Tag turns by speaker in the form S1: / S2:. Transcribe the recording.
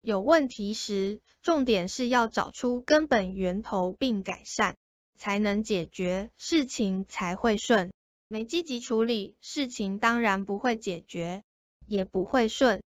S1: 有问题时重点是要找出根本源头并改善才能解决事情才会顺。没积极处理事情当然不会解决也不会顺。